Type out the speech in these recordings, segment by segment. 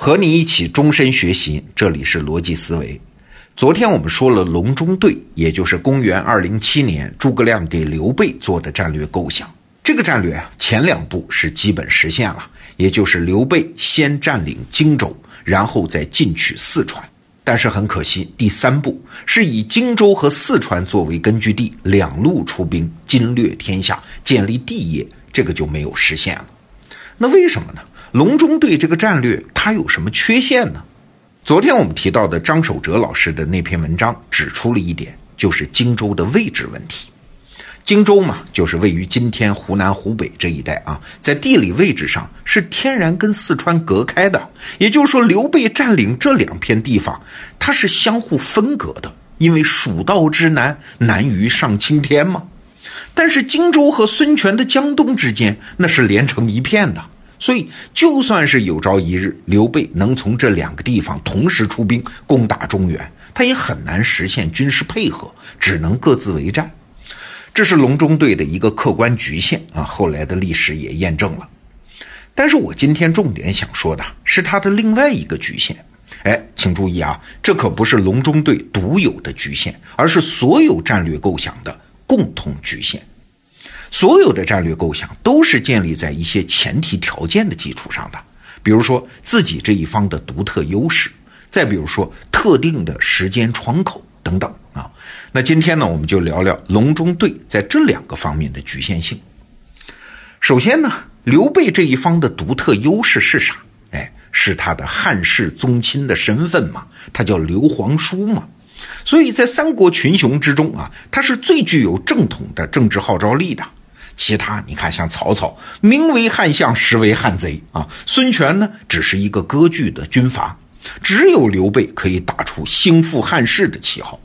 和你一起终身学习，这里是逻辑思维。昨天我们说了隆中对，也就是公元二零七年诸葛亮给刘备做的战略构想。这个战略啊，前两步是基本实现了，也就是刘备先占领荆州，然后再进取四川。但是很可惜，第三步是以荆州和四川作为根据地，两路出兵，经略天下，建立帝业，这个就没有实现了。那为什么呢？隆中对这个战略，它有什么缺陷呢？昨天我们提到的张守哲老师的那篇文章指出了一点，就是荆州的位置问题。荆州嘛，就是位于今天湖南、湖北这一带啊，在地理位置上是天然跟四川隔开的。也就是说，刘备占领这两片地方，它是相互分隔的，因为蜀道之难难于上青天嘛。但是荆州和孙权的江东之间，那是连成一片的。所以，就算是有朝一日刘备能从这两个地方同时出兵攻打中原，他也很难实现军事配合，只能各自为战。这是隆中对的一个客观局限啊！后来的历史也验证了。但是我今天重点想说的是他的另外一个局限。哎，请注意啊，这可不是隆中对独有的局限，而是所有战略构想的共同局限。所有的战略构想都是建立在一些前提条件的基础上的，比如说自己这一方的独特优势，再比如说特定的时间窗口等等啊。那今天呢，我们就聊聊隆中对在这两个方面的局限性。首先呢，刘备这一方的独特优势是啥？哎，是他的汉室宗亲的身份嘛，他叫刘皇叔嘛。所以在三国群雄之中啊，他是最具有正统的政治号召力的。其他你看，像曹操名为汉相，实为汉贼啊。孙权呢，只是一个割据的军阀，只有刘备可以打出兴复汉室的旗号。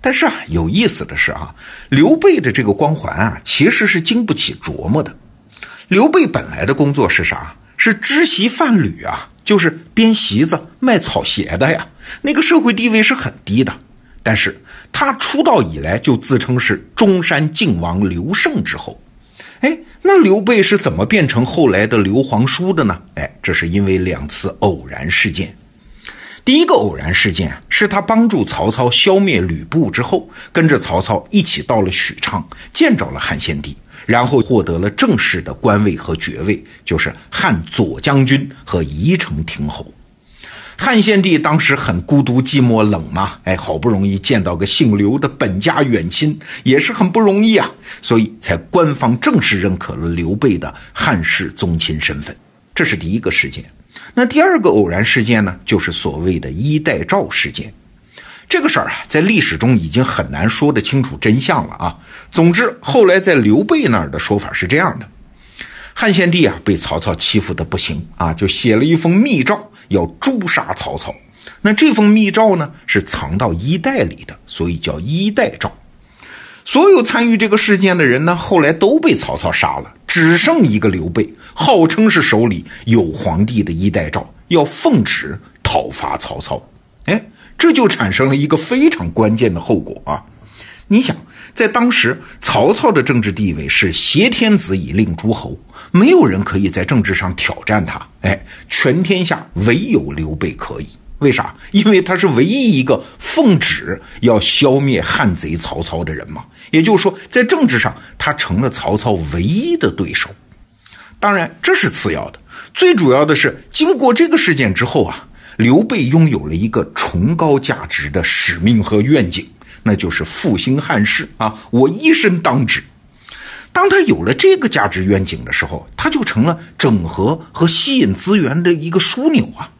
但是啊，有意思的是啊，刘备的这个光环啊，其实是经不起琢磨的。刘备本来的工作是啥？是织席贩履啊，就是编席子、卖草鞋的呀。那个社会地位是很低的。但是他出道以来就自称是中山靖王刘胜之后，哎，那刘备是怎么变成后来的刘皇叔的呢？哎，这是因为两次偶然事件。第一个偶然事件是他帮助曹操消灭吕布之后，跟着曹操一起到了许昌，见着了汉献帝，然后获得了正式的官位和爵位，就是汉左将军和宜城亭侯。汉献帝当时很孤独、寂寞、冷嘛，哎，好不容易见到个姓刘的本家远亲，也是很不容易啊，所以才官方正式认可了刘备的汉室宗亲身份。这是第一个事件。那第二个偶然事件呢，就是所谓的衣带诏事件。这个事儿啊，在历史中已经很难说得清楚真相了啊。总之，后来在刘备那儿的说法是这样的：汉献帝啊，被曹操欺负的不行啊，就写了一封密诏。要诛杀曹操，那这封密诏呢是藏到衣袋里的，所以叫衣带诏。所有参与这个事件的人呢，后来都被曹操杀了，只剩一个刘备，号称是手里有皇帝的衣带诏，要奉旨讨伐曹操。哎，这就产生了一个非常关键的后果啊！你想，在当时，曹操的政治地位是挟天子以令诸侯，没有人可以在政治上挑战他。哎，全天下唯有刘备可以。为啥？因为他是唯一一个奉旨要消灭汉贼曹操的人嘛。也就是说，在政治上，他成了曹操唯一的对手。当然，这是次要的，最主要的是，经过这个事件之后啊，刘备拥有了一个崇高价值的使命和愿景。那就是复兴汉室啊！我一生当之。当他有了这个价值愿景的时候，他就成了整合和吸引资源的一个枢纽啊。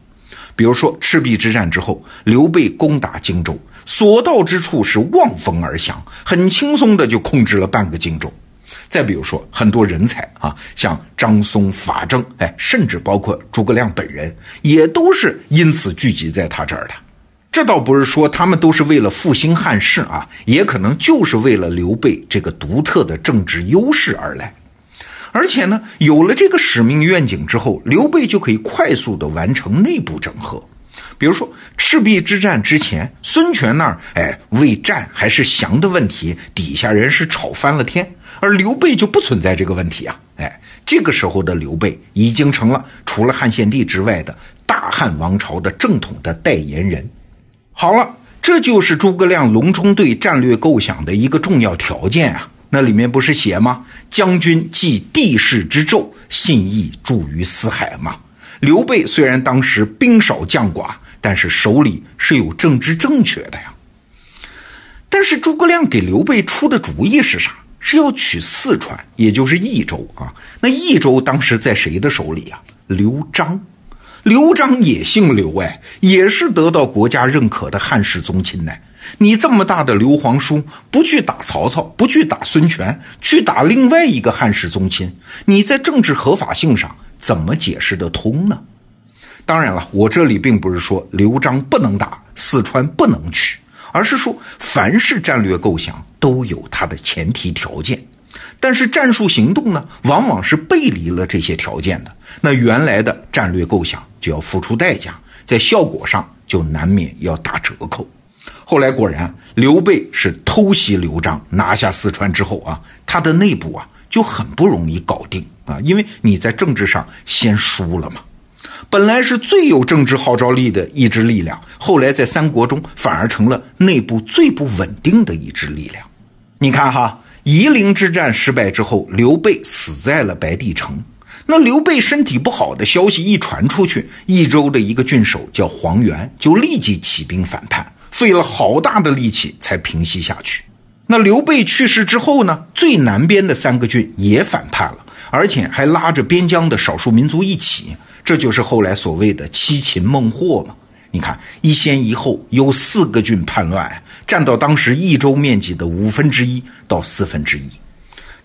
比如说赤壁之战之后，刘备攻打荆州，所到之处是望风而降，很轻松的就控制了半个荆州。再比如说很多人才啊，像张松、法正，哎，甚至包括诸葛亮本人，也都是因此聚集在他这儿的。这倒不是说他们都是为了复兴汉室啊，也可能就是为了刘备这个独特的政治优势而来。而且呢，有了这个使命愿景之后，刘备就可以快速的完成内部整合。比如说赤壁之战之前，孙权那儿哎为战还是降的问题，底下人是吵翻了天，而刘备就不存在这个问题啊。哎，这个时候的刘备已经成了除了汉献帝之外的。大大汉王朝的正统的代言人。好了，这就是诸葛亮隆中对战略构想的一个重要条件啊。那里面不是写吗？将军继地势之胄，信义著于四海嘛。刘备虽然当时兵少将寡，但是手里是有政治正确的呀。但是诸葛亮给刘备出的主意是啥？是要取四川，也就是益州啊。那益州当时在谁的手里啊？刘璋。刘璋也姓刘哎，也是得到国家认可的汉室宗亲呢。你这么大的刘皇叔，不去打曹操，不去打孙权，去打另外一个汉室宗亲，你在政治合法性上怎么解释得通呢？当然了，我这里并不是说刘璋不能打四川不能取，而是说凡是战略构想都有它的前提条件，但是战术行动呢，往往是背离了这些条件的，那原来的战略构想就要付出代价，在效果上就难免要打折扣。后来果然，刘备是偷袭刘璋，拿下四川之后啊，他的内部啊就很不容易搞定啊，因为你在政治上先输了嘛。本来是最有政治号召力的一支力量，后来在三国中反而成了内部最不稳定的一支力量。你看哈，夷陵之战失败之后，刘备死在了白帝城。那刘备身体不好的消息一传出去，益州的一个郡守叫黄元，就立即起兵反叛。费了好大的力气才平息下去。那刘备去世之后呢？最南边的三个郡也反叛了，而且还拉着边疆的少数民族一起。这就是后来所谓的七擒孟获嘛。你看，一先一后有四个郡叛乱，占到当时益州面积的五分之一到四分之一。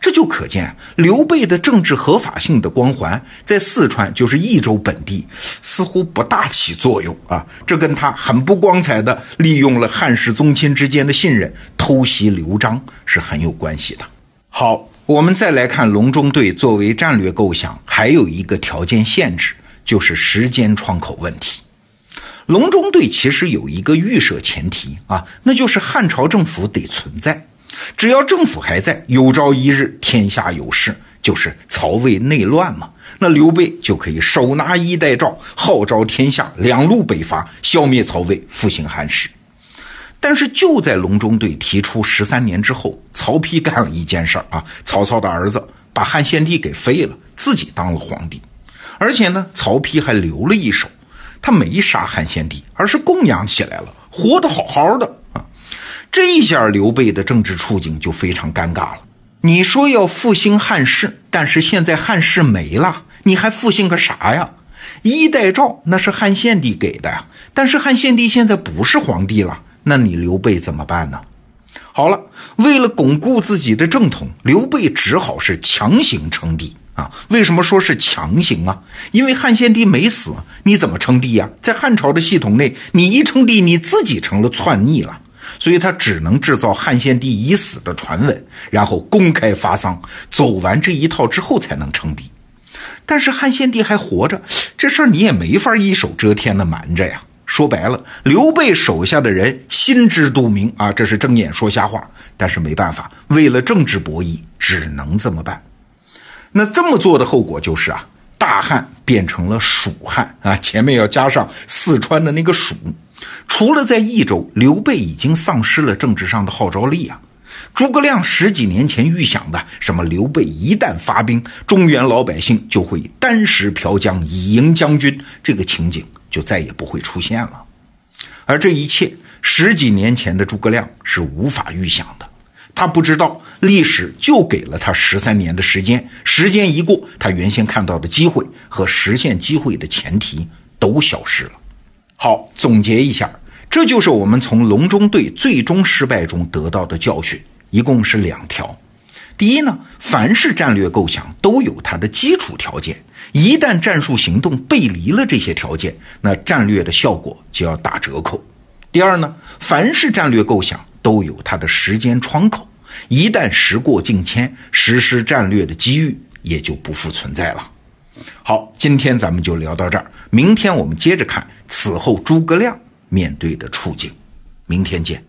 这就可见刘备的政治合法性的光环在四川，就是益州本地，似乎不大起作用啊。这跟他很不光彩的利用了汉室宗亲之间的信任，偷袭刘璋是很有关系的。好，我们再来看隆中对作为战略构想，还有一个条件限制，就是时间窗口问题。隆中对其实有一个预设前提啊，那就是汉朝政府得存在。只要政府还在，有朝一日天下有事，就是曹魏内乱嘛，那刘备就可以手拿衣带诏，号召天下两路北伐，消灭曹魏，复兴汉室。但是就在隆中对提出十三年之后，曹丕干了一件事儿啊，曹操的儿子把汉献帝给废了，自己当了皇帝，而且呢，曹丕还留了一手，他没杀汉献帝，而是供养起来了，活得好好的。这一下，刘备的政治处境就非常尴尬了。你说要复兴汉室，但是现在汉室没了，你还复兴个啥呀？衣带诏那是汉献帝给的呀，但是汉献帝现在不是皇帝了，那你刘备怎么办呢？好了，为了巩固自己的正统，刘备只好是强行称帝啊。为什么说是强行啊？因为汉献帝没死，你怎么称帝呀？在汉朝的系统内，你一称帝，你自己成了篡逆了。所以他只能制造汉献帝已死的传闻，然后公开发丧，走完这一套之后才能称帝。但是汉献帝还活着，这事儿你也没法一手遮天的瞒着呀。说白了，刘备手下的人心知肚明啊，这是睁眼说瞎话。但是没办法，为了政治博弈，只能这么办。那这么做的后果就是啊，大汉变成了蜀汉啊，前面要加上四川的那个蜀。除了在益州，刘备已经丧失了政治上的号召力啊。诸葛亮十几年前预想的什么刘备一旦发兵，中原老百姓就会单食瓢浆以迎将军，这个情景就再也不会出现了。而这一切，十几年前的诸葛亮是无法预想的。他不知道历史就给了他十三年的时间，时间一过，他原先看到的机会和实现机会的前提都消失了。好，总结一下，这就是我们从隆中对最终失败中得到的教训，一共是两条。第一呢，凡是战略构想都有它的基础条件，一旦战术行动背离了这些条件，那战略的效果就要打折扣。第二呢，凡是战略构想都有它的时间窗口，一旦时过境迁，实施战略的机遇也就不复存在了。好，今天咱们就聊到这儿。明天我们接着看此后诸葛亮面对的处境。明天见。